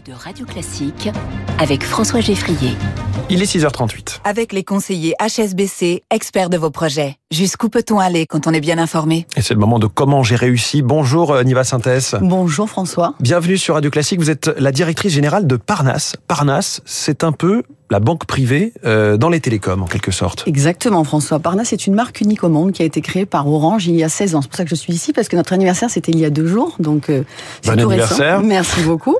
de Radio Classique avec François Geffrier. Il est 6h38. Avec les conseillers HSBC, experts de vos projets. Jusqu'où peut-on aller quand on est bien informé? Et c'est le moment de comment j'ai réussi. Bonjour euh, Niva Synthèse. Bonjour François. Bienvenue sur Radio Classique. Vous êtes la directrice générale de Parnasse. Parnasse, c'est un peu la banque privée euh, dans les télécoms en quelque sorte. Exactement François. Parnasse est une marque unique au monde qui a été créée par Orange il y a 16 ans. C'est pour ça que je suis ici parce que notre anniversaire c'était il y a deux jours. Donc euh, bon anniversaire. Récent. Merci beaucoup.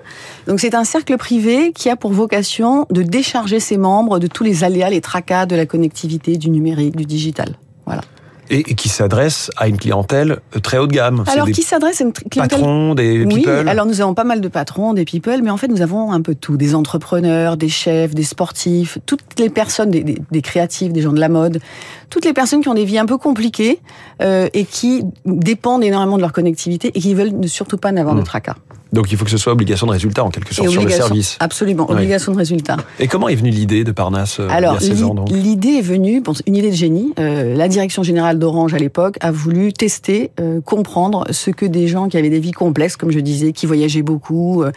Donc c'est un cercle privé qui a pour vocation de décharger ses membres de tous les aléas, les tracas de la connectivité, du numérique, du digital. Voilà et, qui s'adresse à une clientèle euh, très haut de gamme. Alors qui s'adresse à une clientèle patrons, des people. Oui, alors nous avons pas mal de patrons, des people, mais en fait nous avons un peu tout, des entrepreneurs, des chefs, des sportifs, toutes les personnes, des, des, des créatifs, des gens de la mode, toutes les personnes qui ont des vies un peu compliquées euh, et qui dépendent énormément de leur connectivité et qui veulent surtout pas n'avoir mmh. de tracas. Donc il faut que ce soit obligation de résultat en quelque sorte sur le service. Absolument, obligation oui. de résultat. Et comment est venue l'idée de Parnasse euh, Alors, il y a 16 ans L'idée est venue, bon, une idée de génie. Euh, la direction générale d'Orange à l'époque a voulu tester, euh, comprendre ce que des gens qui avaient des vies complexes, comme je disais, qui voyageaient beaucoup, euh,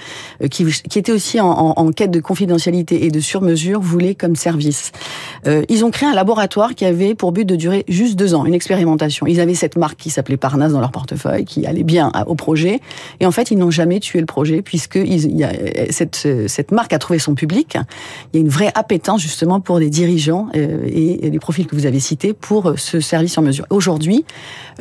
qui, qui, étaient aussi en, en, en, quête de confidentialité et de sur-mesure, voulaient comme service. Euh, ils ont créé un laboratoire qui avait pour but de durer juste deux ans, une expérimentation. Ils avaient cette marque qui s'appelait Parnasse dans leur portefeuille, qui allait bien au projet, et en fait ils n'ont jamais le projet puisque il y a, cette, cette marque a trouvé son public. Il y a une vraie appétence justement pour des dirigeants euh, et, les profils que vous avez cités pour ce service en mesure. Aujourd'hui,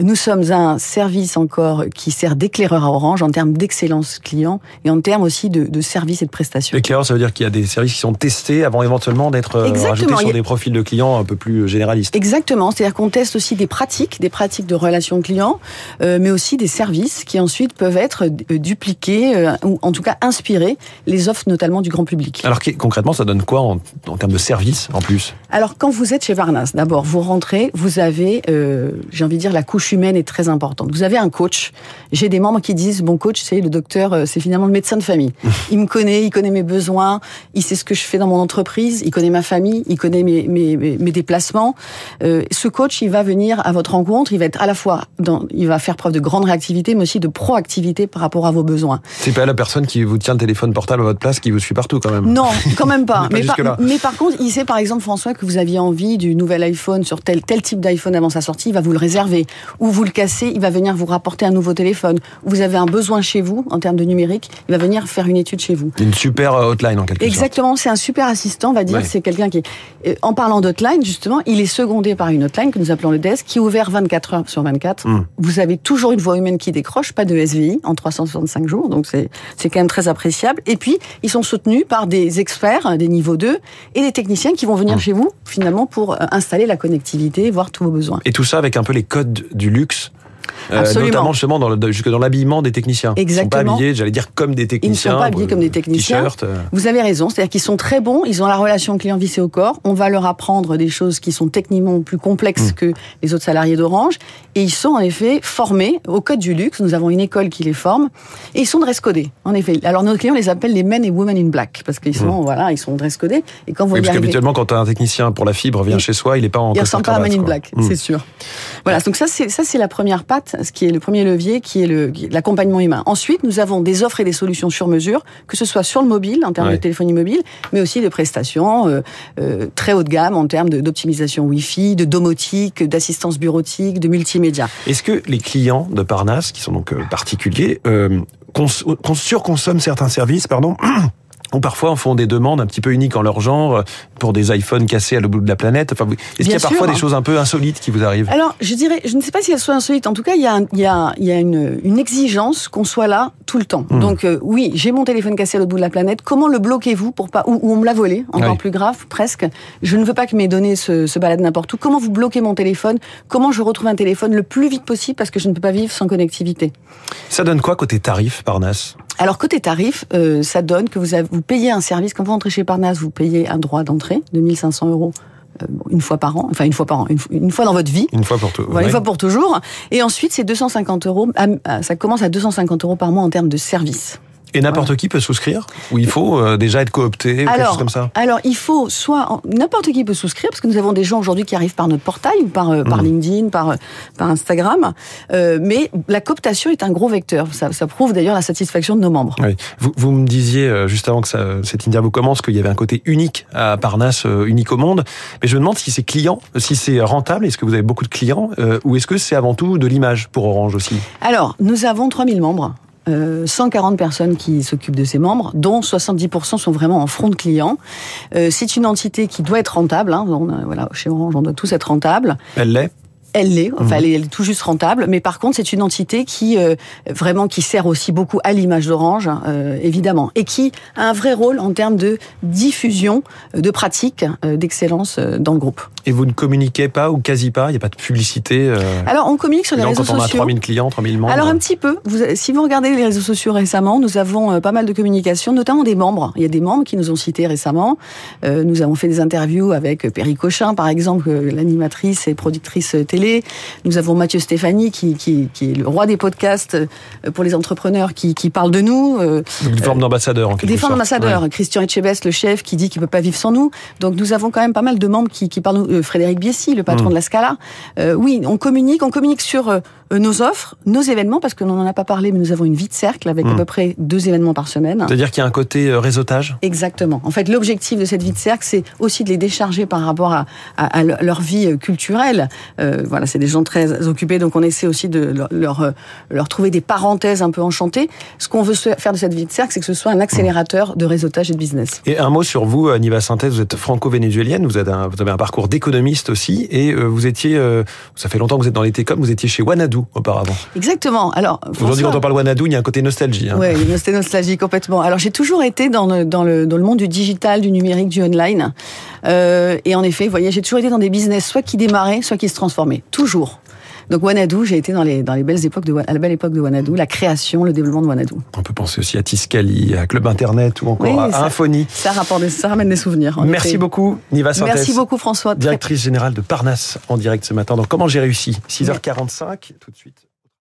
nous sommes un service encore qui sert d'éclaireur à Orange en termes d'excellence client et en termes aussi de, de services et de prestations. Éclaireur, ça veut dire qu'il y a des services qui sont testés avant éventuellement d'être rajoutés sur des profils de clients un peu plus généralistes. Exactement, c'est-à-dire qu'on teste aussi des pratiques, des pratiques de relations clients, euh, mais aussi des services qui ensuite peuvent être dupliqués euh, ou en tout cas inspirer les offres notamment du grand public. Alors concrètement, ça donne quoi en, en termes de services en plus? Alors quand vous êtes chez Varnas, d'abord vous rentrez, vous avez, euh, j'ai envie de dire, la couche humaine est très importante. Vous avez un coach. J'ai des membres qui disent, bon coach, c'est le docteur, c'est finalement le médecin de famille. il me connaît, il connaît mes besoins, il sait ce que je fais dans mon entreprise, il connaît ma famille, il connaît mes, mes, mes déplacements. Euh, ce coach, il va venir à votre rencontre, il va être à la fois, dans, il va faire preuve de grande réactivité, mais aussi de proactivité par rapport à vos besoins. C'est pas la personne qui vous tient le téléphone portable à votre place qui vous suit partout quand même. Non, quand même pas. mais, par, mais, par, contre, il sait par exemple François que vous aviez envie du nouvel iPhone sur tel tel type d'iPhone avant sa sortie, il va vous le réserver. Ou vous le cassez, il va venir vous rapporter un nouveau téléphone. Ou vous avez un besoin chez vous en termes de numérique, il va venir faire une étude chez vous. Une super euh, hotline en quelque Exactement, c'est un super assistant, on va dire. Ouais. C'est quelqu'un qui, est... en parlant d'hotline justement, il est secondé par une hotline que nous appelons le desk, qui est ouvert 24 heures sur 24. Mm. Vous avez toujours une voix humaine qui décroche, pas de SVI en 365 jours, donc c'est quand même très appréciable. Et puis, ils sont soutenus par des experts, des niveaux 2, et des techniciens qui vont venir mmh. chez vous, finalement, pour installer la connectivité, voir tous vos besoins. Et tout ça avec un peu les codes du luxe euh, notamment justement dans le, jusque dans l'habillement des techniciens. Exactement. Ils sont pas habillés, j'allais dire comme des techniciens. Ils ne sont pas habillés comme des techniciens. Euh... Vous avez raison, c'est-à-dire qu'ils sont très bons, ils ont la relation client vissée au corps. On va leur apprendre des choses qui sont techniquement plus complexes mmh. que les autres salariés d'Orange, et ils sont en effet formés au code du luxe. Nous avons une école qui les forme, et ils sont dress codés. En effet, alors nos clients les appellent les men et women in black parce qu'ils sont mmh. voilà, ils sont dress codés. Et quand vous oui, parce qu'habituellement, quand un technicien pour la fibre vient il... chez soi, il n'est pas en il ressemble pas à man in black, mmh. c'est sûr. Voilà, donc ça c'est ça c'est la première patte, ce qui est le premier levier qui est l'accompagnement humain. Ensuite, nous avons des offres et des solutions sur mesure, que ce soit sur le mobile, en termes ouais. de téléphonie mobile, mais aussi de prestations euh, euh, très haut de gamme en termes d'optimisation Wi-Fi, de domotique, d'assistance bureautique, de multimédia. Est-ce que les clients de Parnasse, qui sont donc euh, particuliers, cons surconsomment certains services, pardon ou parfois en font des demandes un petit peu uniques en leur genre pour des iPhones cassés à l'autre bout de la planète. Enfin, est-ce qu'il y a parfois des choses un peu insolites qui vous arrivent? Alors, je dirais, je ne sais pas si elles sont insolites. En tout cas, il y a, il y a, il y a une, une exigence qu'on soit là tout le temps. Mmh. Donc, euh, oui, j'ai mon téléphone cassé à l'autre bout de la planète. Comment le bloquez-vous pour pas ou, ou on me l'a volé Encore oui. plus grave, presque. Je ne veux pas que mes données se, se baladent n'importe où. Comment vous bloquez mon téléphone? Comment je retrouve un téléphone le plus vite possible parce que je ne peux pas vivre sans connectivité? Ça donne quoi côté tarif, Parnasse? Alors côté tarif, euh, ça donne que vous, avez, vous payez un service quand vous rentrez chez Parnasse, vous payez un droit d'entrée de 1500 euros euh, une fois par an, enfin une fois par an, une, une fois dans votre vie. Une fois pour toujours. Voilà. Une fois pour toujours. Et ensuite, c'est 250 euros. Ça commence à 250 euros par mois en termes de service. Et n'importe qui peut souscrire Ou il faut euh, déjà être coopté ou quelque chose comme ça Alors, il faut soit n'importe qui peut souscrire parce que nous avons des gens aujourd'hui qui arrivent par notre portail ou par par Mm. LinkedIn, par par Instagram. Euh, mais la cooptation est un gros vecteur. Ça, ça prouve d'ailleurs la satisfaction de nos membres. Oui. Vous, vous me disiez euh, juste avant que ça, cette interview commence qu'il y avait un côté unique à Parnasse, euh, unique au monde. Mais je me demande si c'est client, si c'est rentable. Est-ce que vous avez beaucoup de clients euh, ou est-ce que c'est avant tout de l'image pour Orange aussi? Alors, nous avons 3000 membres. Euh, 140 personnes qui s'occupent de ces membres, dont 70% sont vraiment en front de client. Euh, c'est une entité qui doit être rentable. Hein, voilà, chez Orange, on doit tous être rentable. Elle l'est? Elle l'est, Mhm. enfin elle, est, elle est tout juste rentable, mais par contre c'est une entité qui euh, vraiment qui sert aussi beaucoup à l'image d'Orange, euh, évidemment, et qui a un vrai rôle en termes de diffusion euh, de pratiques euh, d'excellence dans le groupe. et vous ne communiquez pas ou quasi pas. Il n'y a pas de publicité. Alors on communique sur les réseaux quand on a sociaux. 3000 clients, 3000 membres. Alors un petit peu. Vous, si vous regardez les réseaux sociaux récemment, nous avons pas mal de communication, notamment des membres. Il y a des membres qui nous ont cités récemment. Nous avons fait des interviews avec Perry Cochin, par exemple, l'animatrice et productrice euh, télé. Nous avons Mathieu Stéphanie, qui, qui, qui est le roi des podcasts euh, pour les entrepreneurs, qui, qui parle de nous. Euh, Donc, une forme d'ambassadeur en quelque des formes d'ambassadeurs. Ouais. Christian Etchebest, le chef, qui dit qu'il peut pas vivre sans nous. Donc nous avons quand même pas mal de membres qui, qui parlent. Euh, Frédéric Biessy, le patron Mm. de la Scala. Euh, oui, on communique, on communique sur euh, nos offres, nos événements, parce que nous n'en a pas parlé, mais nous avons une vie de cercle avec à Mm. peu près deux événements par semaine. C'est-à-dire qu'il y a un côté euh, réseautage? Exactement. En fait, l'objectif de cette vie de cercle, c'est aussi de les décharger par rapport à, à- à le- leur vie euh, culturelle. Euh, voilà, c'est des gens très occupés, donc on essaie aussi de leur, leur, euh, leur trouver des parenthèses un peu enchantées. Ce qu'on veut faire de cette vie de cercle, c'est que ce soit un accélérateur de réseautage et de business. Et un mot sur vous, euh, Niva Synthèse, vous êtes franco-vénézuélienne, vous, êtes un- vous avez un parcours d'économiste aussi, et euh, vous étiez, ça fait longtemps que vous êtes dans les télécoms, vous étiez chez Wanadu auparavant. Exactement. Alors, Aujourd'hui, François- quand on parle Wanadu, il y a un côté nostalgie. hein. C'était nostalgie complètement. Alors j'ai toujours été dans le, dans le dans le monde du digital, du numérique, du online. Euh, et en effet, vous voyez, j'ai toujours été dans des business soit qui démarraient, soit qui se transformaient. Toujours. Donc Wanadu, j'ai été dans les dans les belles époques de à la belle époque de Wanadu, la création, le développement de Wanadu. On peut penser aussi à Tiscali, à Club Internet ou encore Oui, à ça- Infonie. Ça rapporte, ça ramène des souvenirs. en Merci effet. beaucoup, Niva. Merci beaucoup François. Directrice générale de Parnasse en direct ce matin. Donc, comment j'ai réussi? 6h45, tout de suite.